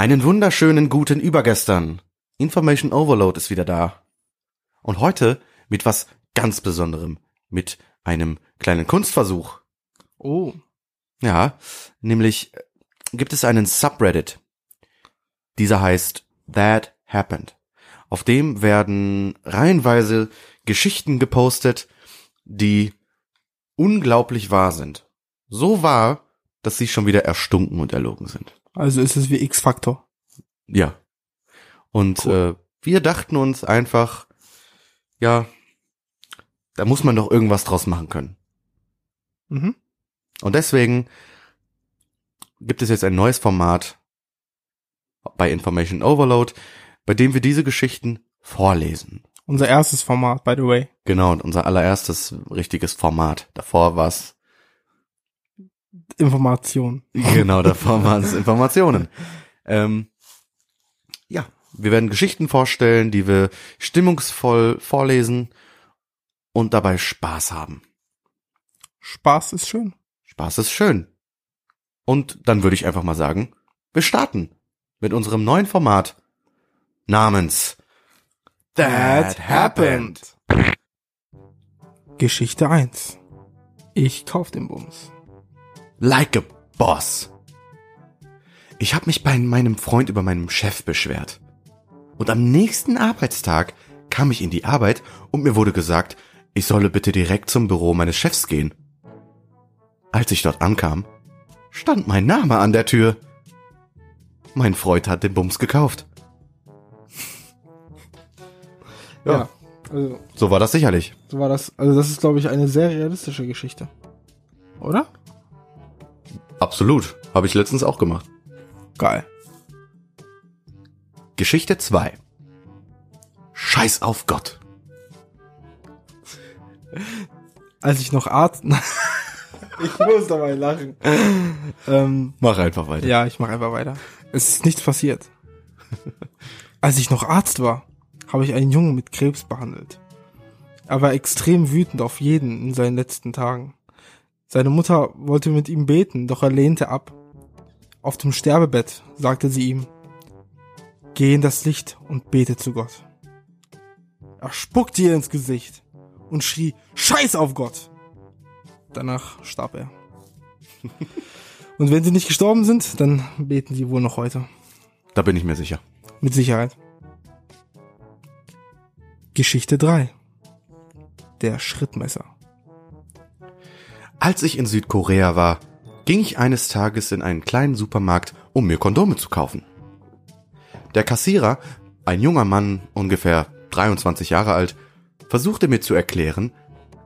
Einen wunderschönen guten Übergestern. Information Overload ist wieder da. Und heute mit was ganz Besonderem. Mit einem kleinen Kunstversuch. Oh. Ja, nämlich äh, gibt es einen Subreddit. Dieser heißt That Happened. Auf dem werden reihenweise Geschichten gepostet, die unglaublich wahr sind. So wahr, dass sie schon wieder erstunken und erlogen sind. Also ist es wie X-Faktor. Ja. Und Cool. äh, wir dachten uns einfach, ja, da muss man doch irgendwas draus machen können. Mhm. Und deswegen gibt es jetzt ein neues Format bei Information Overload, bei dem wir diese Geschichten vorlesen. Unser erstes Format, by the way. Genau, und unser allererstes richtiges Format. Davor war's Information. Genau, davor waren es Informationen. Ähm, ja, wir werden Geschichten vorstellen, die wir stimmungsvoll vorlesen und dabei Spaß haben. Spaß ist schön. Spaß ist schön. Und dann würde ich einfach mal sagen, wir starten mit unserem neuen Format namens Geschichte 1. Ich kauf den Bums. Like a Boss. Ich habe mich bei meinem Freund über meinem Chef beschwert. Und am nächsten Arbeitstag kam ich in die Arbeit und mir wurde gesagt, ich solle bitte direkt zum Büro meines Chefs gehen. Als ich dort ankam, stand mein Name an der Tür. Mein Freund hat den Bums gekauft. Ja. Also, So war das sicherlich. so war das. Also, das ist, glaube ich, eine sehr realistische Geschichte. Oder? Absolut. Habe ich letztens auch gemacht. Geil. Geschichte 2. Scheiß auf Gott. Als ich noch Arzt. ich muss dabei lachen. ähm, Mach einfach weiter. ja, ich mache einfach weiter. Es ist nichts passiert. Als ich noch Arzt war, habe ich einen Jungen mit Krebs behandelt. Er war extrem wütend auf jeden in seinen letzten Tagen. Seine Mutter wollte mit ihm beten, doch er lehnte ab. Auf dem Sterbebett sagte sie ihm, Geh in das Licht und bete zu Gott. Er spuckte ihr ins Gesicht und schrie, Scheiß auf Gott! Danach starb er. und wenn sie nicht gestorben sind, dann beten sie wohl noch heute. Da bin ich mir sicher. Mit Sicherheit. Geschichte 3. Der Schrittmesser. Als ich in Südkorea war, ging ich eines Tages in einen kleinen Supermarkt, um mir Kondome zu kaufen. Der Kassierer, ein junger Mann, ungefähr 23 Jahre alt, versuchte mir zu erklären,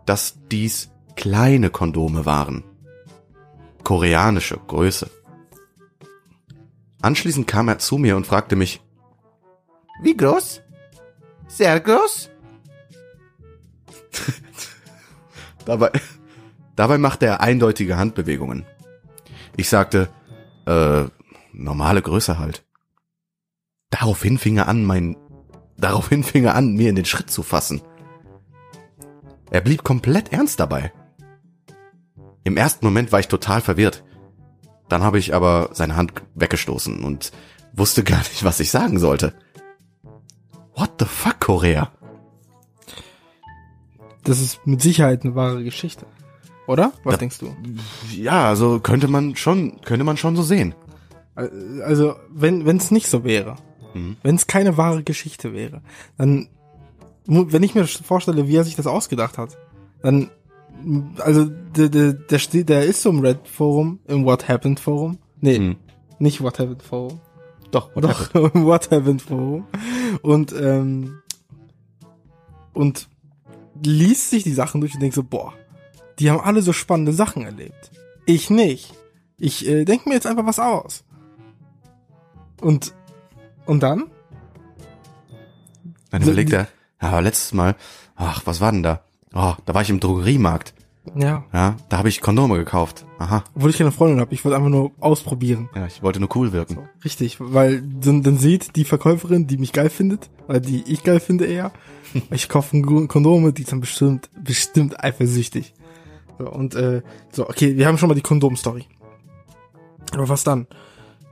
dass dies kleine Kondome waren. Koreanische Größe. Anschließend kam er zu mir und fragte mich, wie groß? Sehr groß? dabei, dabei machte er eindeutige Handbewegungen. Ich sagte, äh, normale Größe halt. Daraufhin fing er an, mein, daraufhin fing er an, mir in den Schritt zu fassen. Er blieb komplett ernst dabei. Im ersten Moment war ich total verwirrt. Dann habe ich aber seine Hand weggestoßen und wusste gar nicht, was ich sagen sollte. What the fuck, Korea? Das ist mit Sicherheit eine wahre Geschichte. Oder? Was Da- denkst du? Ja, also könnte man schon, könnte man schon so sehen. Also, wenn es nicht so wäre, Mhm. wenn es keine wahre Geschichte wäre, dann, wenn ich mir vorstelle, wie er sich das ausgedacht hat, dann, also, der, der, der, steht, der ist so im Red-Forum, im What Happened Forum. Nee, Mhm. nicht What Happened Forum. Doch, Doch, im What Happened Forum. Und, ähm, und liest sich die Sachen durch und denkt so, boah, die haben alle so spannende Sachen erlebt. Ich nicht. Ich äh, denke mir jetzt einfach was aus. Und, und dann? Dann überlegt er, ja, aber letztes Mal, ach, was war denn da? Oh, da war ich im Drogeriemarkt. Ja. Ja, da habe ich Kondome gekauft. Aha. Obwohl ich keine Freundin habe, ich wollte einfach nur ausprobieren. Ja, ich wollte nur cool wirken. So, richtig, weil dann, dann sieht die Verkäuferin, die mich geil findet, oder die ich geil finde eher, ich kaufe Kondome, die ist dann bestimmt, bestimmt eifersüchtig. So, und äh, so, okay, wir haben schon mal die Kondom-Story. Aber was dann?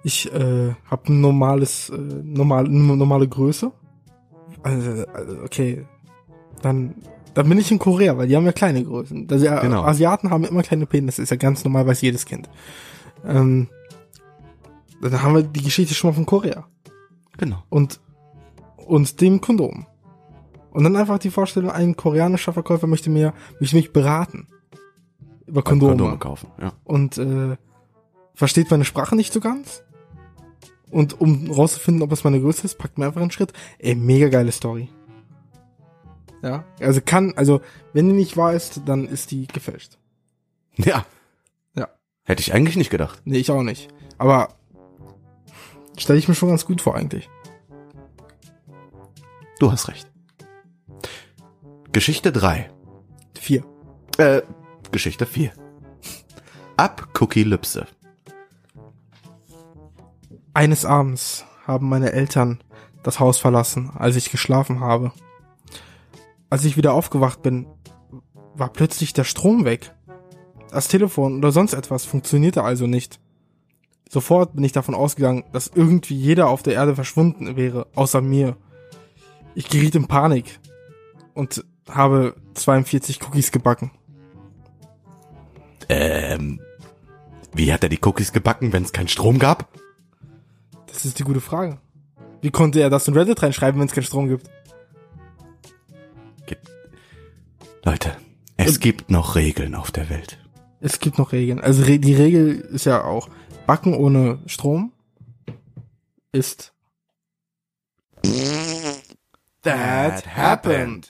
Ich äh, habe ein normales, äh, normal, eine normale Größe. Also, also, okay. Dann, dann bin ich in Korea, weil die haben ja kleine Größen. Also, ja, Genau. Asiaten haben immer kleine Penisse, das ist ja ganz normal, weiß jedes Kind. Ähm, dann haben wir die Geschichte schon mal von Korea. Genau. Und, und dem Kondom. Und dann einfach die Vorstellung, ein koreanischer Verkäufer möchte mir, möchte mich beraten. Über Kondome. Kondome kaufen, ja. Und äh, versteht meine Sprache nicht so ganz. Und um rauszufinden, ob es meine Größe ist, packt mir einfach einen Schritt. Ey, mega geile Story. Ja, also kann, also wenn die nicht wahr ist, dann ist die gefälscht. Ja. Ja. Hätte ich eigentlich nicht gedacht. Nee, ich auch nicht. Aber stelle ich mir schon ganz gut vor eigentlich. Du hast recht. Geschichte 3. Vier. Äh, Geschichte 4. Ab Cookie Lübse. Eines Abends haben meine Eltern das Haus verlassen, als ich geschlafen habe. Als ich wieder aufgewacht bin, war plötzlich der Strom weg. Das Telefon oder sonst etwas funktionierte also nicht. Sofort bin ich davon ausgegangen, dass irgendwie jeder auf der Erde verschwunden wäre, außer mir. Ich geriet in Panik und habe 42 Cookies gebacken. Ähm, wie hat er die Cookies gebacken, wenn es keinen Strom gab? Das ist die gute Frage. Wie konnte er das in Reddit reinschreiben, wenn es keinen Strom gibt? Leute, es gibt noch Regeln auf der Welt. Es gibt noch Regeln. Also re die Regel ist ja auch, Backen ohne Strom ist That happened.